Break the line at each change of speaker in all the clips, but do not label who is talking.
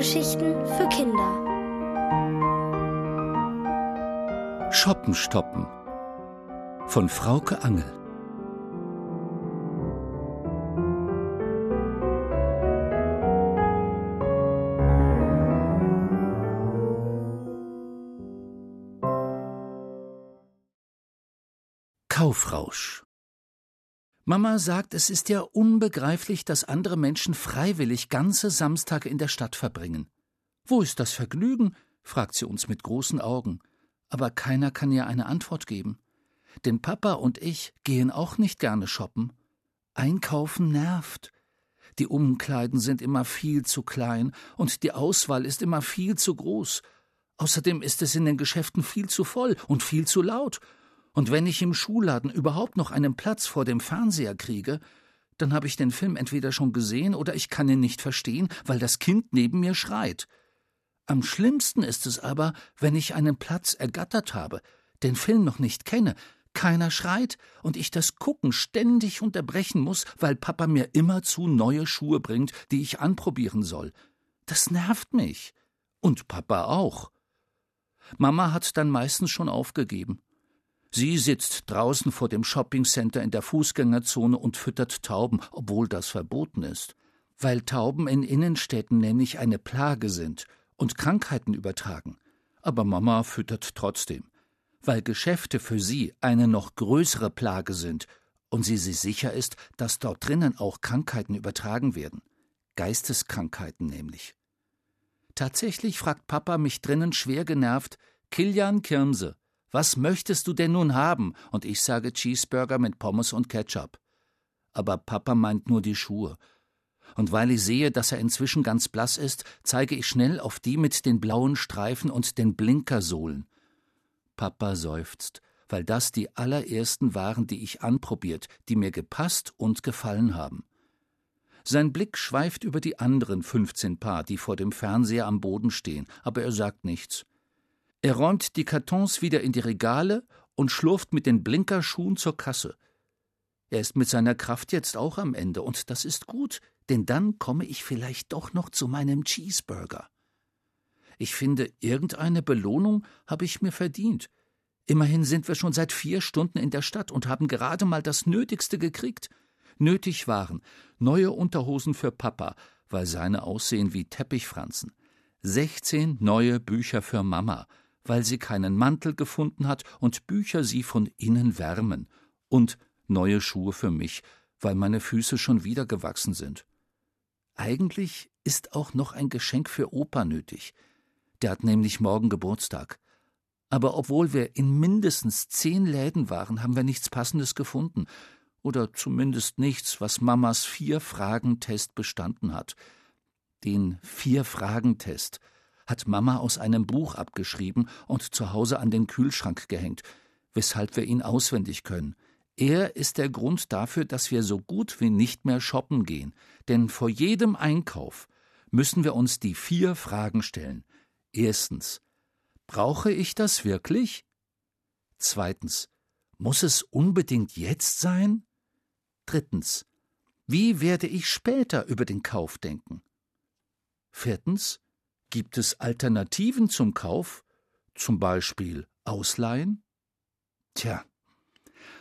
Hörgeschichten für Kinder.
Shoppen stoppen von Frauke Angel. Mama sagt, es ist ja unbegreiflich, dass andere Menschen freiwillig ganze Samstage in der Stadt verbringen. Wo ist das Vergnügen? fragt sie uns mit großen Augen. Aber keiner kann ihr eine Antwort geben. Denn Papa und ich gehen auch nicht gerne shoppen. Einkaufen nervt. Die Umkleiden sind immer viel zu klein und die Auswahl ist immer viel zu groß. Außerdem ist es in den Geschäften viel zu voll und viel zu laut und wenn ich im Schuhladen überhaupt noch einen Platz vor dem Fernseher kriege, dann habe ich den Film entweder schon gesehen oder ich kann ihn nicht verstehen, weil das Kind neben mir schreit. Am schlimmsten ist es aber, wenn ich einen Platz ergattert habe, den Film noch nicht kenne, keiner schreit und ich das Gucken ständig unterbrechen muss, weil Papa mir immerzu neue Schuhe bringt, die ich anprobieren soll. Das nervt mich. Und Papa auch. Mama hat dann meistens schon aufgegeben. Sie sitzt draußen vor dem Shoppingcenter in der Fußgängerzone und füttert Tauben, obwohl das verboten ist. Weil Tauben in Innenstädten nämlich eine Plage sind und Krankheiten übertragen. Aber Mama füttert trotzdem. Weil Geschäfte für sie eine noch größere Plage sind und sie sich sicher ist, dass dort drinnen auch Krankheiten übertragen werden. Geisteskrankheiten nämlich. Tatsächlich fragt Papa mich drinnen schwer genervt: Kilian Kirmse, was möchtest du denn nun haben? Und ich sage Cheeseburger mit Pommes und Ketchup. Aber Papa meint nur die Schuhe. Und weil ich sehe, dass er inzwischen ganz blass ist, zeige ich schnell auf die mit den blauen Streifen und den Blinkersohlen. Papa seufzt, weil das die allerersten waren, die ich anprobiert, die mir gepasst und gefallen haben. Sein Blick schweift über die anderen fünfzehn Paar, die vor dem Fernseher am Boden stehen, aber er sagt nichts. Er räumt die Kartons wieder in die Regale und schlurft mit den Blinkerschuhen zur Kasse. Er ist mit seiner Kraft jetzt auch am Ende, und das ist gut, denn dann komme ich vielleicht doch noch zu meinem Cheeseburger. Ich finde, irgendeine Belohnung habe ich mir verdient. Immerhin sind wir schon seit vier Stunden in der Stadt und haben gerade mal das Nötigste gekriegt. Nötig waren neue Unterhosen für Papa, weil seine aussehen wie Teppichfranzen, sechzehn neue Bücher für Mama, weil sie keinen Mantel gefunden hat und Bücher sie von innen wärmen, und neue Schuhe für mich, weil meine Füße schon wieder gewachsen sind. Eigentlich ist auch noch ein Geschenk für Opa nötig. Der hat nämlich morgen Geburtstag. Aber obwohl wir in mindestens zehn Läden waren, haben wir nichts Passendes gefunden. Oder zumindest nichts, was Mamas Vier-Fragen-Test bestanden hat. Den Vier-Fragen-Test hat Mama aus einem Buch abgeschrieben und zu Hause an den Kühlschrank gehängt, weshalb wir ihn auswendig können. Er ist der Grund dafür, dass wir so gut wie nicht mehr shoppen gehen, denn vor jedem Einkauf müssen wir uns die vier Fragen stellen. Erstens Brauche ich das wirklich? Zweitens Muss es unbedingt jetzt sein? Drittens Wie werde ich später über den Kauf denken? Viertens Gibt es Alternativen zum Kauf, zum Beispiel Ausleihen? Tja,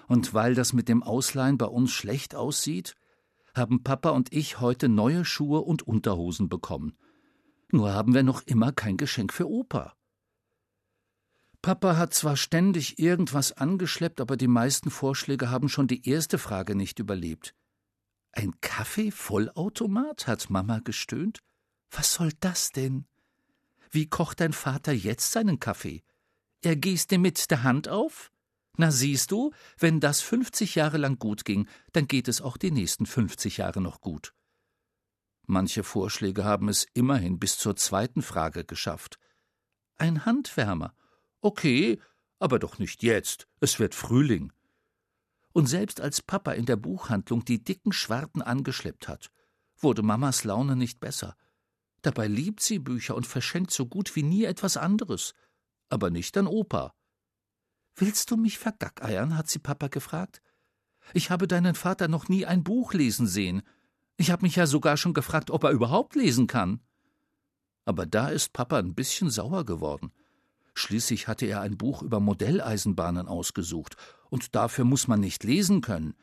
und weil das mit dem Ausleihen bei uns schlecht aussieht, haben Papa und ich heute neue Schuhe und Unterhosen bekommen. Nur haben wir noch immer kein Geschenk für Opa. Papa hat zwar ständig irgendwas angeschleppt, aber die meisten Vorschläge haben schon die erste Frage nicht überlebt. Ein Kaffee-Vollautomat? hat Mama gestöhnt. Was soll das denn? Wie kocht dein Vater jetzt seinen Kaffee? Er gießt ihn mit der Hand auf? Na siehst du, wenn das fünfzig Jahre lang gut ging, dann geht es auch die nächsten fünfzig Jahre noch gut. Manche Vorschläge haben es immerhin bis zur zweiten Frage geschafft. Ein Handwärmer. Okay, aber doch nicht jetzt. Es wird Frühling. Und selbst als Papa in der Buchhandlung die dicken Schwarten angeschleppt hat, wurde Mamas Laune nicht besser. Dabei liebt sie Bücher und verschenkt so gut wie nie etwas anderes. Aber nicht an Opa. Willst du mich vergackeiern? hat sie Papa gefragt. Ich habe deinen Vater noch nie ein Buch lesen sehen. Ich habe mich ja sogar schon gefragt, ob er überhaupt lesen kann. Aber da ist Papa ein bisschen sauer geworden. Schließlich hatte er ein Buch über Modelleisenbahnen ausgesucht, und dafür muss man nicht lesen können.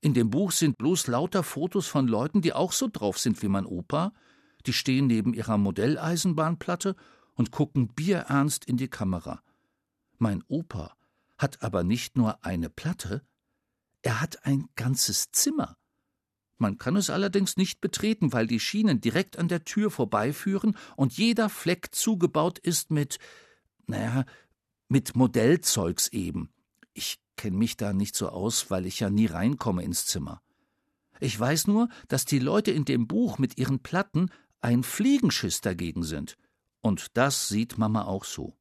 In dem Buch sind bloß lauter Fotos von Leuten, die auch so drauf sind wie mein Opa, die stehen neben ihrer Modelleisenbahnplatte und gucken bierernst in die Kamera. Mein Opa hat aber nicht nur eine Platte, er hat ein ganzes Zimmer. Man kann es allerdings nicht betreten, weil die Schienen direkt an der Tür vorbeiführen und jeder Fleck zugebaut ist mit, naja, mit Modellzeugs eben. Ich kenne mich da nicht so aus, weil ich ja nie reinkomme ins Zimmer. Ich weiß nur, dass die Leute in dem Buch mit ihren Platten ein Fliegenschiss dagegen sind. Und das sieht Mama auch so.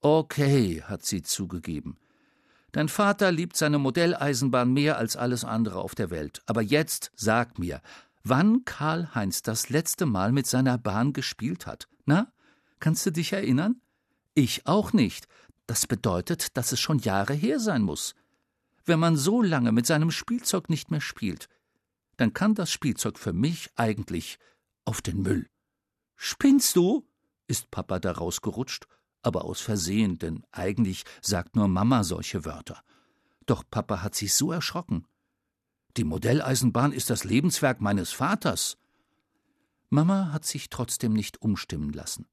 Okay, hat sie zugegeben. Dein Vater liebt seine Modelleisenbahn mehr als alles andere auf der Welt. Aber jetzt sag mir, wann Karl-Heinz das letzte Mal mit seiner Bahn gespielt hat. Na, kannst du dich erinnern? Ich auch nicht. Das bedeutet, dass es schon Jahre her sein muss. Wenn man so lange mit seinem Spielzeug nicht mehr spielt, dann kann das Spielzeug für mich eigentlich auf den Müll. Spinnst du? ist Papa da rausgerutscht, aber aus Versehen, denn eigentlich sagt nur Mama solche Wörter. Doch Papa hat sich so erschrocken. Die Modelleisenbahn ist das Lebenswerk meines Vaters. Mama hat sich trotzdem nicht umstimmen lassen.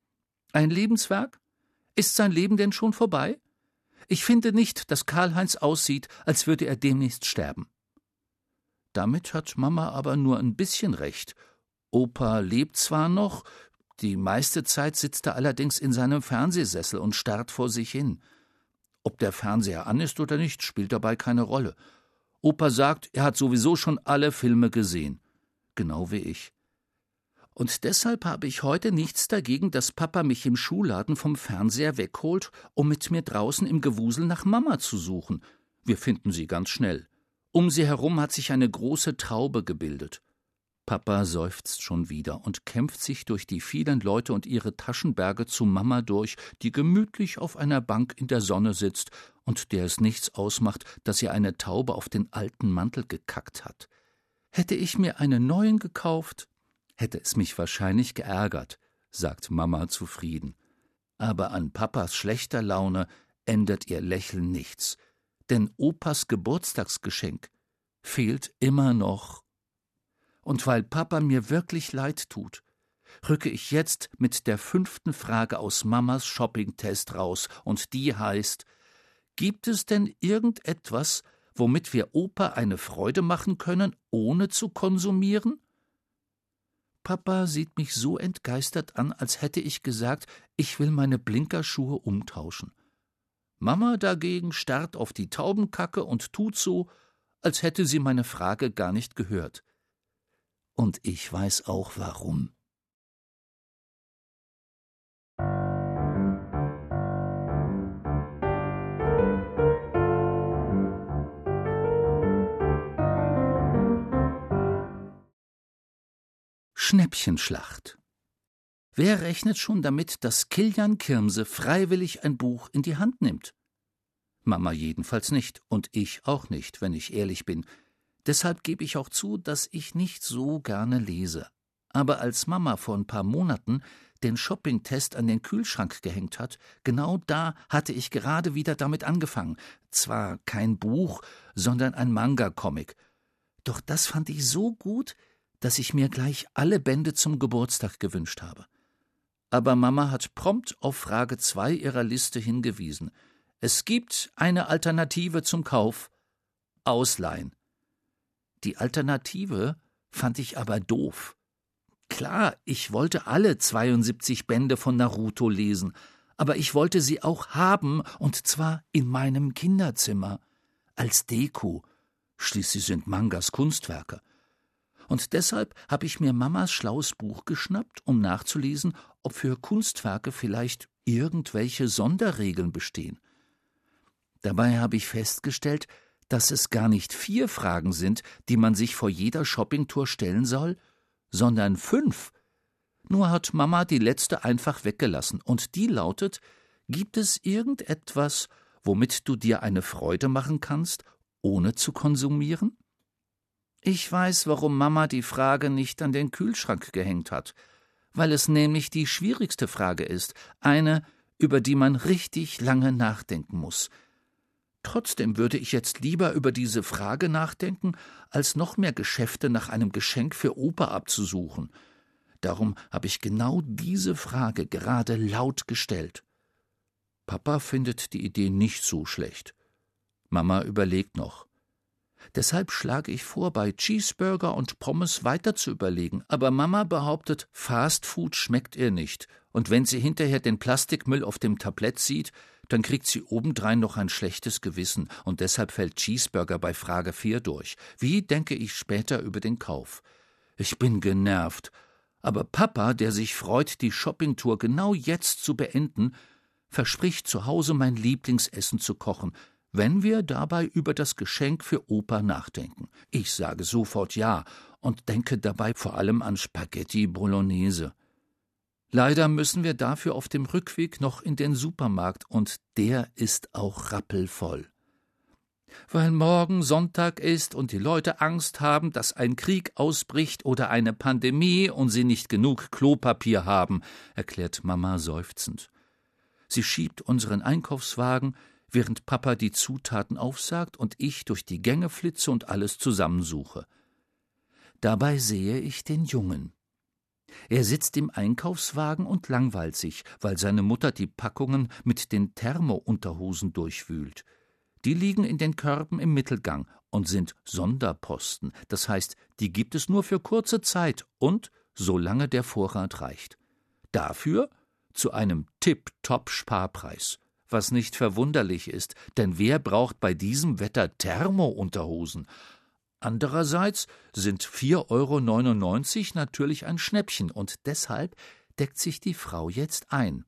Ein Lebenswerk? Ist sein Leben denn schon vorbei? Ich finde nicht, dass Karl-Heinz aussieht, als würde er demnächst sterben. Damit hat Mama aber nur ein bisschen recht Opa lebt zwar noch, die meiste Zeit sitzt er allerdings in seinem Fernsehsessel und starrt vor sich hin. Ob der Fernseher an ist oder nicht, spielt dabei keine Rolle. Opa sagt, er hat sowieso schon alle Filme gesehen. Genau wie ich. Und deshalb habe ich heute nichts dagegen, dass Papa mich im Schuhladen vom Fernseher wegholt, um mit mir draußen im Gewusel nach Mama zu suchen. Wir finden sie ganz schnell. Um sie herum hat sich eine große Traube gebildet. Papa seufzt schon wieder und kämpft sich durch die vielen Leute und ihre Taschenberge zu Mama durch, die gemütlich auf einer Bank in der Sonne sitzt und der es nichts ausmacht, dass ihr eine Taube auf den alten Mantel gekackt hat. Hätte ich mir einen neuen gekauft, hätte es mich wahrscheinlich geärgert, sagt Mama zufrieden. Aber an Papas schlechter Laune ändert ihr Lächeln nichts, denn Opas Geburtstagsgeschenk fehlt immer noch und weil Papa mir wirklich leid tut, rücke ich jetzt mit der fünften Frage aus Mamas Shoppingtest raus, und die heißt Gibt es denn irgendetwas, womit wir Opa eine Freude machen können, ohne zu konsumieren? Papa sieht mich so entgeistert an, als hätte ich gesagt, ich will meine Blinkerschuhe umtauschen. Mama dagegen starrt auf die Taubenkacke und tut so, als hätte sie meine Frage gar nicht gehört. Und ich weiß auch warum. Schnäppchenschlacht. Wer rechnet schon damit, dass Kilian Kirmse freiwillig ein Buch in die Hand nimmt? Mama jedenfalls nicht und ich auch nicht, wenn ich ehrlich bin. Deshalb gebe ich auch zu, dass ich nicht so gerne lese. Aber als Mama vor ein paar Monaten den Shoppingtest an den Kühlschrank gehängt hat, genau da hatte ich gerade wieder damit angefangen. Zwar kein Buch, sondern ein Manga-Comic. Doch das fand ich so gut, dass ich mir gleich alle Bände zum Geburtstag gewünscht habe. Aber Mama hat prompt auf Frage zwei ihrer Liste hingewiesen. Es gibt eine Alternative zum Kauf. Ausleihen. Die Alternative fand ich aber doof. Klar, ich wollte alle 72 Bände von Naruto lesen, aber ich wollte sie auch haben, und zwar in meinem Kinderzimmer. Als Deko. Schließlich sind Mangas Kunstwerke. Und deshalb habe ich mir Mamas schlaues Buch geschnappt, um nachzulesen, ob für Kunstwerke vielleicht irgendwelche Sonderregeln bestehen. Dabei habe ich festgestellt, dass es gar nicht vier Fragen sind, die man sich vor jeder Shoppingtour stellen soll, sondern fünf. Nur hat Mama die letzte einfach weggelassen, und die lautet Gibt es irgendetwas, womit du dir eine Freude machen kannst, ohne zu konsumieren? Ich weiß, warum Mama die Frage nicht an den Kühlschrank gehängt hat. weil es nämlich die schwierigste Frage ist, eine, über die man richtig lange nachdenken muss. Trotzdem würde ich jetzt lieber über diese Frage nachdenken, als noch mehr Geschäfte nach einem Geschenk für Opa abzusuchen. Darum habe ich genau diese Frage gerade laut gestellt. Papa findet die Idee nicht so schlecht. Mama überlegt noch. Deshalb schlage ich vor, bei Cheeseburger und Pommes weiter zu überlegen, aber Mama behauptet, Fastfood schmeckt ihr nicht, und wenn sie hinterher den Plastikmüll auf dem Tablett sieht, dann kriegt sie obendrein noch ein schlechtes Gewissen, und deshalb fällt Cheeseburger bei Frage 4 durch. Wie denke ich später über den Kauf? Ich bin genervt. Aber Papa, der sich freut, die Shoppingtour genau jetzt zu beenden, verspricht zu Hause mein Lieblingsessen zu kochen, wenn wir dabei über das Geschenk für Opa nachdenken. Ich sage sofort ja und denke dabei vor allem an Spaghetti Bolognese. Leider müssen wir dafür auf dem Rückweg noch in den Supermarkt und der ist auch rappelvoll. Weil morgen Sonntag ist und die Leute Angst haben, dass ein Krieg ausbricht oder eine Pandemie und sie nicht genug Klopapier haben, erklärt Mama seufzend. Sie schiebt unseren Einkaufswagen, während Papa die Zutaten aufsagt und ich durch die Gänge flitze und alles zusammensuche. Dabei sehe ich den Jungen. Er sitzt im Einkaufswagen und langweilt sich, weil seine Mutter die Packungen mit den Thermounterhosen durchwühlt. Die liegen in den Körben im Mittelgang und sind Sonderposten, das heißt, die gibt es nur für kurze Zeit und solange der Vorrat reicht. Dafür zu einem Tip-Top-Sparpreis was nicht verwunderlich ist, denn wer braucht bei diesem Wetter Thermounterhosen? Andererseits sind 4,99 Euro natürlich ein Schnäppchen und deshalb deckt sich die Frau jetzt ein.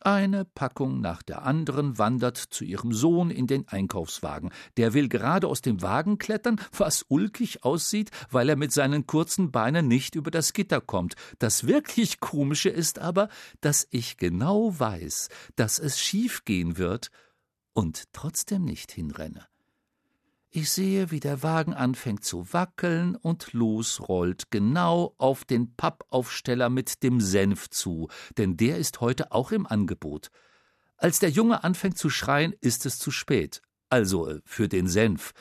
Eine Packung nach der anderen wandert zu ihrem Sohn in den Einkaufswagen. Der will gerade aus dem Wagen klettern, was ulkig aussieht, weil er mit seinen kurzen Beinen nicht über das Gitter kommt. Das wirklich Komische ist aber, dass ich genau weiß, dass es schief gehen wird und trotzdem nicht hinrenne. Ich sehe, wie der Wagen anfängt zu wackeln und losrollt, genau auf den Pappaufsteller mit dem Senf zu, denn der ist heute auch im Angebot. Als der Junge anfängt zu schreien, ist es zu spät. Also äh, für den Senf.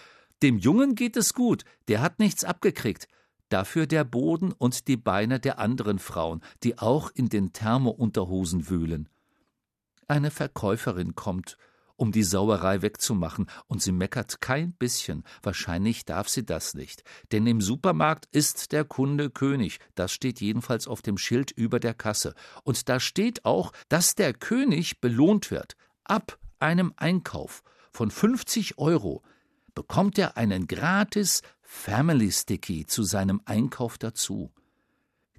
Dem Jungen geht es gut, der hat nichts abgekriegt. Dafür der Boden und die Beine der anderen Frauen, die auch in den Thermounterhosen wühlen. Eine Verkäuferin kommt um die Sauerei wegzumachen, und sie meckert kein bisschen. Wahrscheinlich darf sie das nicht. Denn im Supermarkt ist der Kunde König. Das steht jedenfalls auf dem Schild über der Kasse. Und da steht auch, dass der König belohnt wird. Ab einem Einkauf von 50 Euro bekommt er einen gratis Family Sticky zu seinem Einkauf dazu.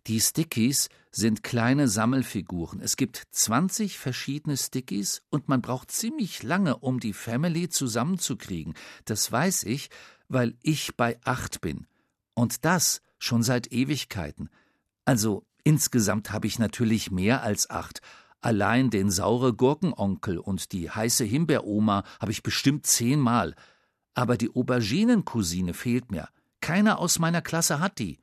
Die Stickies sind kleine Sammelfiguren. Es gibt 20 verschiedene Stickies und man braucht ziemlich lange, um die Family zusammenzukriegen. Das weiß ich, weil ich bei acht bin. Und das schon seit Ewigkeiten. Also insgesamt habe ich natürlich mehr als acht. Allein den saure Gurkenonkel und die heiße Himbeeroma habe ich bestimmt zehnmal. Aber die Auberginencousine fehlt mir. Keiner aus meiner Klasse hat die.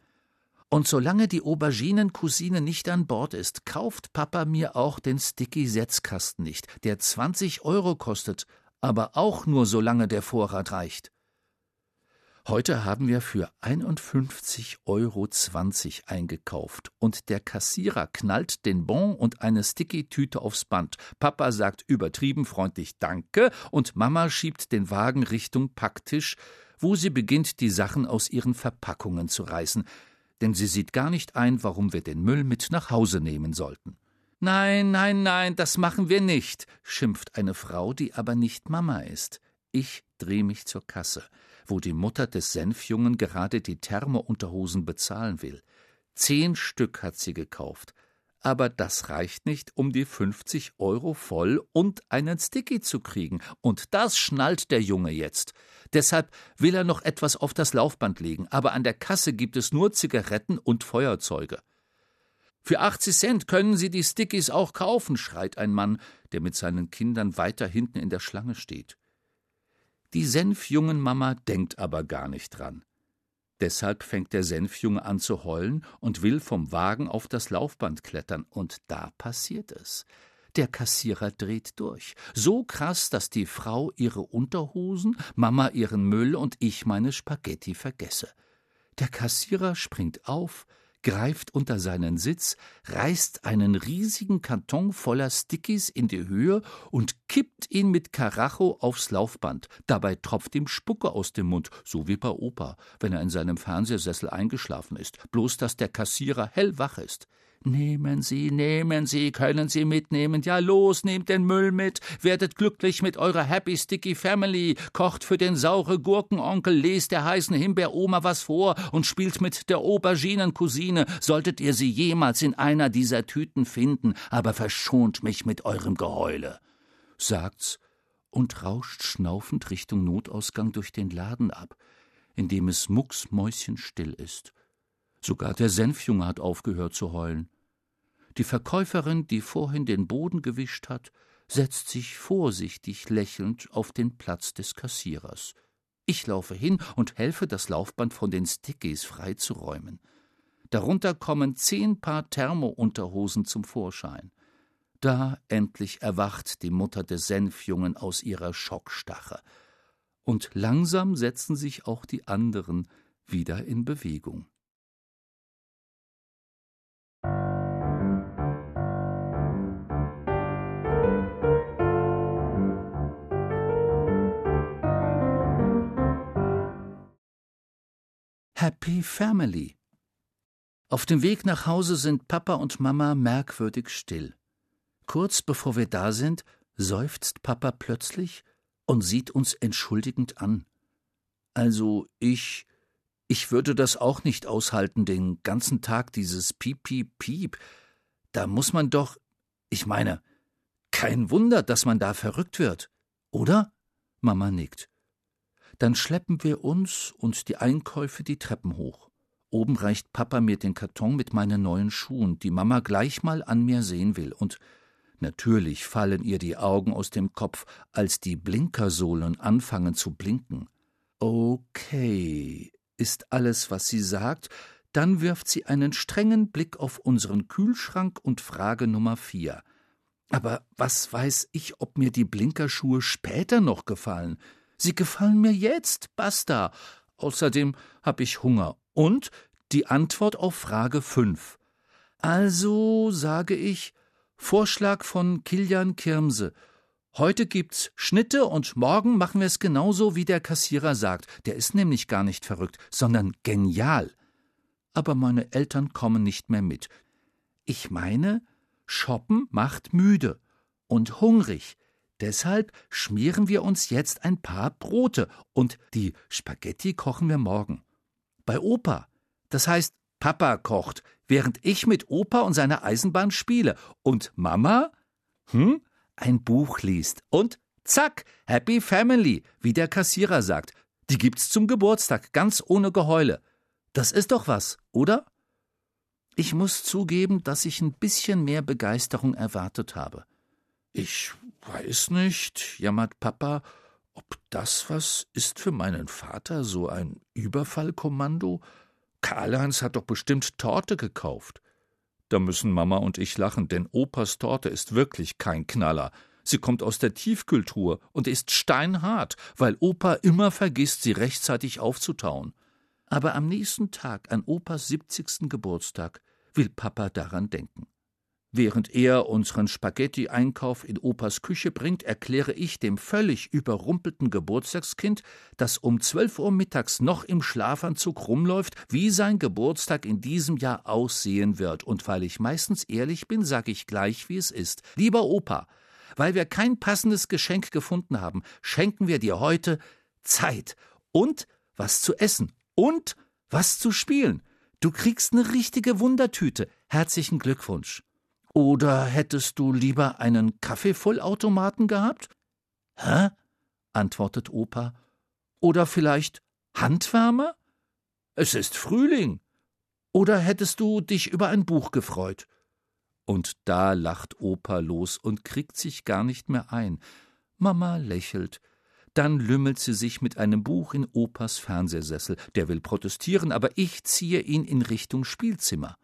Und solange die Auberginencousine nicht an Bord ist, kauft Papa mir auch den Sticky-Setzkasten nicht, der 20 Euro kostet, aber auch nur solange der Vorrat reicht. Heute haben wir für 51,20 Euro eingekauft und der Kassierer knallt den Bon und eine Sticky-Tüte aufs Band. Papa sagt übertrieben freundlich Danke und Mama schiebt den Wagen Richtung Packtisch, wo sie beginnt, die Sachen aus ihren Verpackungen zu reißen denn sie sieht gar nicht ein, warum wir den Müll mit nach Hause nehmen sollten. Nein, nein, nein, das machen wir nicht, schimpft eine Frau, die aber nicht Mama ist. Ich drehe mich zur Kasse, wo die Mutter des Senfjungen gerade die Thermounterhosen bezahlen will. Zehn Stück hat sie gekauft. Aber das reicht nicht, um die 50 Euro voll und einen Sticky zu kriegen. Und das schnallt der Junge jetzt. Deshalb will er noch etwas auf das Laufband legen, aber an der Kasse gibt es nur Zigaretten und Feuerzeuge. Für 80 Cent können Sie die Stickies auch kaufen, schreit ein Mann, der mit seinen Kindern weiter hinten in der Schlange steht. Die Senfjungenmama denkt aber gar nicht dran. Deshalb fängt der Senfjunge an zu heulen und will vom Wagen auf das Laufband klettern, und da passiert es. Der Kassierer dreht durch. So krass, dass die Frau ihre Unterhosen, Mama ihren Müll und ich meine Spaghetti vergesse. Der Kassierer springt auf, greift unter seinen Sitz, reißt einen riesigen Karton voller Stickies in die Höhe und kippt ihn mit Karacho aufs Laufband. Dabei tropft ihm Spucke aus dem Mund, so wie bei Opa, wenn er in seinem Fernsehsessel eingeschlafen ist, bloß dass der Kassierer hellwach ist. Nehmen Sie, nehmen Sie, können Sie mitnehmen. Ja, los, nehmt den Müll mit. Werdet glücklich mit eurer Happy Sticky Family. Kocht für den saure Gurkenonkel, lest der heißen Himbeeroma was vor und spielt mit der Auberginencousine. Solltet ihr sie jemals in einer dieser Tüten finden, aber verschont mich mit eurem Geheule. Sagt's und rauscht schnaufend Richtung Notausgang durch den Laden ab, in dem es mucksmäuschenstill ist. Sogar der Senfjunge hat aufgehört zu heulen. Die Verkäuferin, die vorhin den Boden gewischt hat, setzt sich vorsichtig lächelnd auf den Platz des Kassierers. Ich laufe hin und helfe, das Laufband von den Stickies freizuräumen. Darunter kommen zehn Paar Thermounterhosen zum Vorschein. Da endlich erwacht die Mutter des Senfjungen aus ihrer Schockstache. Und langsam setzen sich auch die anderen wieder in Bewegung. Happy Family. Auf dem Weg nach Hause sind Papa und Mama merkwürdig still. Kurz bevor wir da sind, seufzt Papa plötzlich und sieht uns entschuldigend an. Also ich, ich würde das auch nicht aushalten, den ganzen Tag dieses Piep, Piep, Piep. Da muss man doch, ich meine, kein Wunder, dass man da verrückt wird, oder? Mama nickt. Dann schleppen wir uns und die Einkäufe die Treppen hoch. Oben reicht Papa mir den Karton mit meinen neuen Schuhen, die Mama gleich mal an mir sehen will, und natürlich fallen ihr die Augen aus dem Kopf, als die Blinkersohlen anfangen zu blinken. Okay, ist alles, was sie sagt, dann wirft sie einen strengen Blick auf unseren Kühlschrank und Frage Nummer vier. Aber was weiß ich, ob mir die Blinkerschuhe später noch gefallen? Sie gefallen mir jetzt, basta. Außerdem hab ich Hunger. Und die Antwort auf Frage fünf. Also sage ich Vorschlag von Kilian Kirmse. Heute gibt's Schnitte und morgen machen wir es genauso, wie der Kassierer sagt. Der ist nämlich gar nicht verrückt, sondern genial. Aber meine Eltern kommen nicht mehr mit. Ich meine, Shoppen macht müde und hungrig. Deshalb schmieren wir uns jetzt ein paar Brote und die Spaghetti kochen wir morgen. Bei Opa. Das heißt, Papa kocht, während ich mit Opa und seiner Eisenbahn spiele. Und Mama? Hm? Ein Buch liest. Und zack, Happy Family, wie der Kassierer sagt. Die gibt's zum Geburtstag, ganz ohne Geheule. Das ist doch was, oder? Ich muss zugeben, dass ich ein bisschen mehr Begeisterung erwartet habe. Ich weiß nicht, jammert Papa, ob das was ist für meinen Vater, so ein Überfallkommando? Karl-Heinz hat doch bestimmt Torte gekauft. Da müssen Mama und ich lachen, denn Opas Torte ist wirklich kein Knaller. Sie kommt aus der Tiefkultur und ist steinhart, weil Opa immer vergisst, sie rechtzeitig aufzutauen. Aber am nächsten Tag, an Opas siebzigsten Geburtstag, will Papa daran denken. Während er unseren Spaghetti-Einkauf in Opas Küche bringt, erkläre ich dem völlig überrumpelten Geburtstagskind, das um zwölf Uhr mittags noch im Schlafanzug rumläuft, wie sein Geburtstag in diesem Jahr aussehen wird. Und weil ich meistens ehrlich bin, sage ich gleich, wie es ist. Lieber Opa, weil wir kein passendes Geschenk gefunden haben, schenken wir dir heute Zeit und was zu essen und was zu spielen. Du kriegst eine richtige Wundertüte. Herzlichen Glückwunsch. Oder hättest du lieber einen Kaffeevollautomaten gehabt? Hä? antwortet Opa. Oder vielleicht Handwärmer? Es ist Frühling. Oder hättest du dich über ein Buch gefreut? Und da lacht Opa los und kriegt sich gar nicht mehr ein. Mama lächelt. Dann lümmelt sie sich mit einem Buch in Opas Fernsehsessel. Der will protestieren, aber ich ziehe ihn in Richtung Spielzimmer.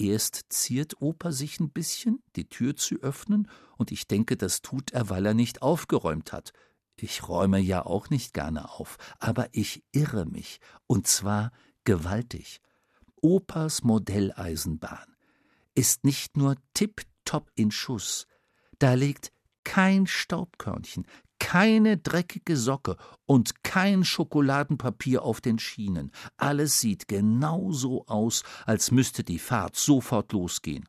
Erst ziert Opa sich ein bisschen, die Tür zu öffnen, und ich denke, das tut er, weil er nicht aufgeräumt hat. Ich räume ja auch nicht gerne auf, aber ich irre mich, und zwar gewaltig. Opas Modelleisenbahn ist nicht nur tipptopp in Schuss, da liegt kein Staubkörnchen, keine dreckige Socke und kein Schokoladenpapier auf den Schienen. Alles sieht genau so aus, als müsste die Fahrt sofort losgehen.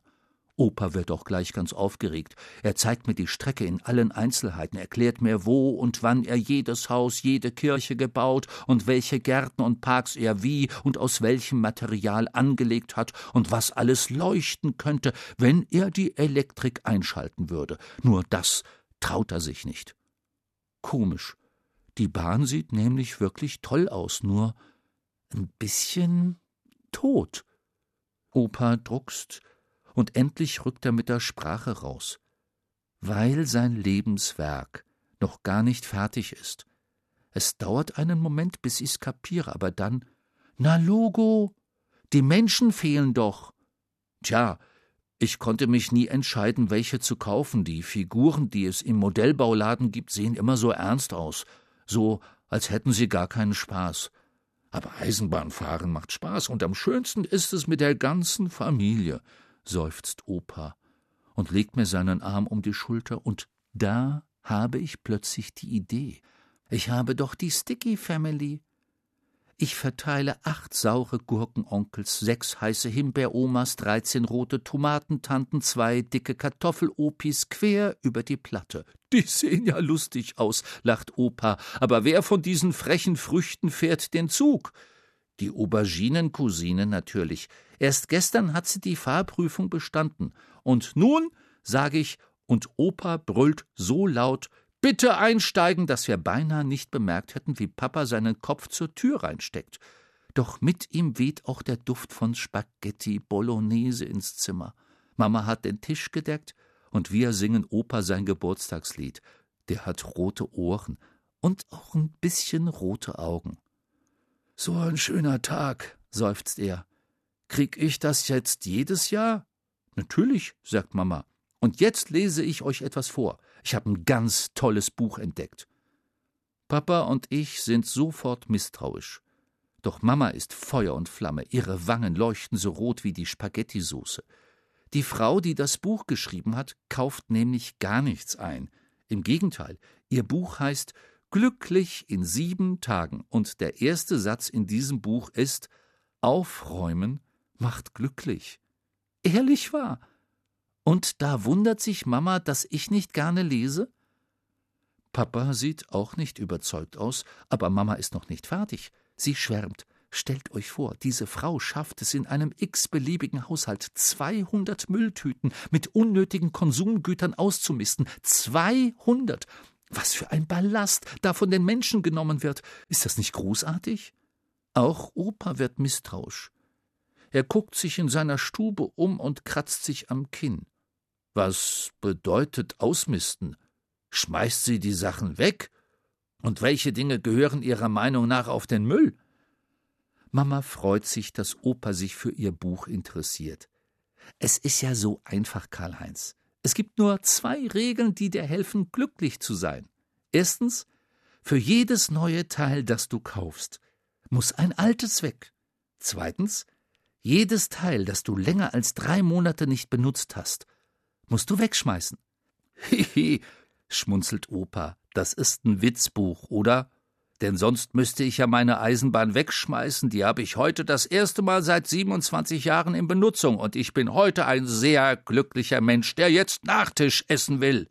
Opa wird auch gleich ganz aufgeregt. Er zeigt mir die Strecke in allen Einzelheiten, erklärt mir, wo und wann er jedes Haus, jede Kirche gebaut und welche Gärten und Parks er wie und aus welchem Material angelegt hat und was alles leuchten könnte, wenn er die Elektrik einschalten würde. Nur das traut er sich nicht. Komisch. Die Bahn sieht nämlich wirklich toll aus, nur ein bisschen tot. Opa druckst, und endlich rückt er mit der Sprache raus. Weil sein Lebenswerk noch gar nicht fertig ist. Es dauert einen Moment, bis ich's kapiere, aber dann Na Logo, die Menschen fehlen doch. Tja, ich konnte mich nie entscheiden, welche zu kaufen. Die Figuren, die es im Modellbauladen gibt, sehen immer so ernst aus, so als hätten sie gar keinen Spaß. Aber Eisenbahnfahren macht Spaß, und am schönsten ist es mit der ganzen Familie, seufzt Opa und legt mir seinen Arm um die Schulter, und da habe ich plötzlich die Idee. Ich habe doch die Sticky Family. Ich verteile acht saure Gurkenonkels, sechs heiße Himbeeromas, dreizehn rote Tomatentanten, zwei dicke Kartoffelopis quer über die Platte. Die sehen ja lustig aus, lacht Opa, aber wer von diesen frechen Früchten fährt den Zug? Die Auberginencousine natürlich. Erst gestern hat sie die Fahrprüfung bestanden. Und nun, sage ich, und Opa brüllt so laut, Bitte einsteigen, dass wir beinahe nicht bemerkt hätten, wie Papa seinen Kopf zur Tür reinsteckt. Doch mit ihm weht auch der Duft von Spaghetti Bolognese ins Zimmer. Mama hat den Tisch gedeckt und wir singen Opa sein Geburtstagslied. Der hat rote Ohren und auch ein bisschen rote Augen. So ein schöner Tag, seufzt er. Krieg ich das jetzt jedes Jahr? Natürlich, sagt Mama. Und jetzt lese ich euch etwas vor. Ich habe ein ganz tolles Buch entdeckt. Papa und ich sind sofort misstrauisch. Doch Mama ist Feuer und Flamme, ihre Wangen leuchten so rot wie die Spaghettisoße. Die Frau, die das Buch geschrieben hat, kauft nämlich gar nichts ein. Im Gegenteil, ihr Buch heißt Glücklich in sieben Tagen und der erste Satz in diesem Buch ist Aufräumen macht glücklich. Ehrlich wahr. Und da wundert sich Mama, dass ich nicht gerne lese? Papa sieht auch nicht überzeugt aus, aber Mama ist noch nicht fertig. Sie schwärmt. Stellt euch vor, diese Frau schafft es in einem x-beliebigen Haushalt 200 Mülltüten mit unnötigen Konsumgütern auszumisten. 200! Was für ein Ballast da von den Menschen genommen wird. Ist das nicht großartig? Auch Opa wird misstrauisch. Er guckt sich in seiner Stube um und kratzt sich am Kinn. Was bedeutet ausmisten? Schmeißt sie die Sachen weg? Und welche Dinge gehören Ihrer Meinung nach auf den Müll? Mama freut sich, dass Opa sich für ihr Buch interessiert. Es ist ja so einfach, Karl-Heinz. Es gibt nur zwei Regeln, die dir helfen, glücklich zu sein. Erstens, für jedes neue Teil, das du kaufst, muss ein altes weg. Zweitens, jedes Teil, das du länger als drei Monate nicht benutzt hast, musst du wegschmeißen. Hihi, schmunzelt Opa, das ist ein Witzbuch, oder? Denn sonst müsste ich ja meine Eisenbahn wegschmeißen, die habe ich heute das erste Mal seit 27 Jahren in Benutzung, und ich bin heute ein sehr glücklicher Mensch, der jetzt Nachtisch essen will.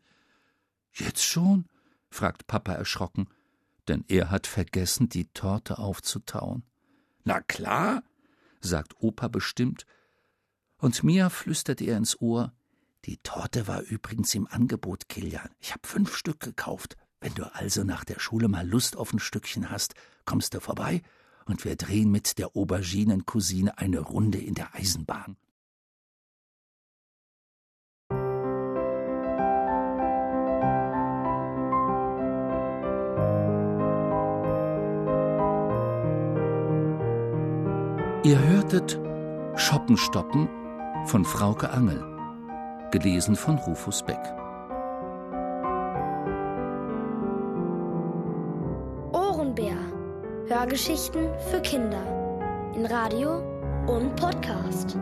Jetzt schon? fragt Papa erschrocken, denn er hat vergessen, die Torte aufzutauen. Na klar, sagt Opa bestimmt, und mir flüstert er ins Ohr, die Torte war übrigens im Angebot, Kilian. Ich habe fünf Stück gekauft. Wenn du also nach der Schule mal Lust auf ein Stückchen hast, kommst du vorbei und wir drehen mit der Auberginencousine eine Runde in der Eisenbahn. Ihr hörtet Schoppenstoppen von Frauke Angel gelesen von Rufus Beck.
Ohrenbär. Hörgeschichten für Kinder. In Radio und Podcast.